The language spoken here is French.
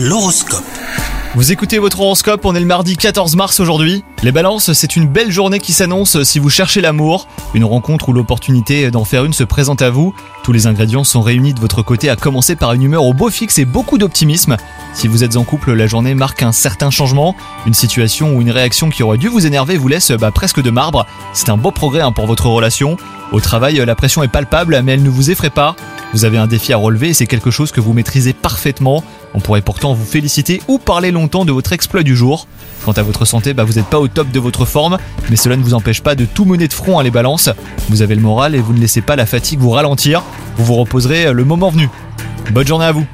L'horoscope. Vous écoutez votre horoscope, on est le mardi 14 mars aujourd'hui. Les balances, c'est une belle journée qui s'annonce si vous cherchez l'amour. Une rencontre où l'opportunité d'en faire une se présente à vous. Tous les ingrédients sont réunis de votre côté, à commencer par une humeur au beau fixe et beaucoup d'optimisme. Si vous êtes en couple, la journée marque un certain changement. Une situation ou une réaction qui aurait dû vous énerver vous laisse bah, presque de marbre. C'est un beau progrès hein, pour votre relation. Au travail, la pression est palpable, mais elle ne vous effraie pas. Vous avez un défi à relever et c'est quelque chose que vous maîtrisez parfaitement. On pourrait pourtant vous féliciter ou parler longtemps de votre exploit du jour. Quant à votre santé, bah vous n'êtes pas au top de votre forme, mais cela ne vous empêche pas de tout mener de front à les balances. Vous avez le moral et vous ne laissez pas la fatigue vous ralentir. Vous vous reposerez le moment venu. Bonne journée à vous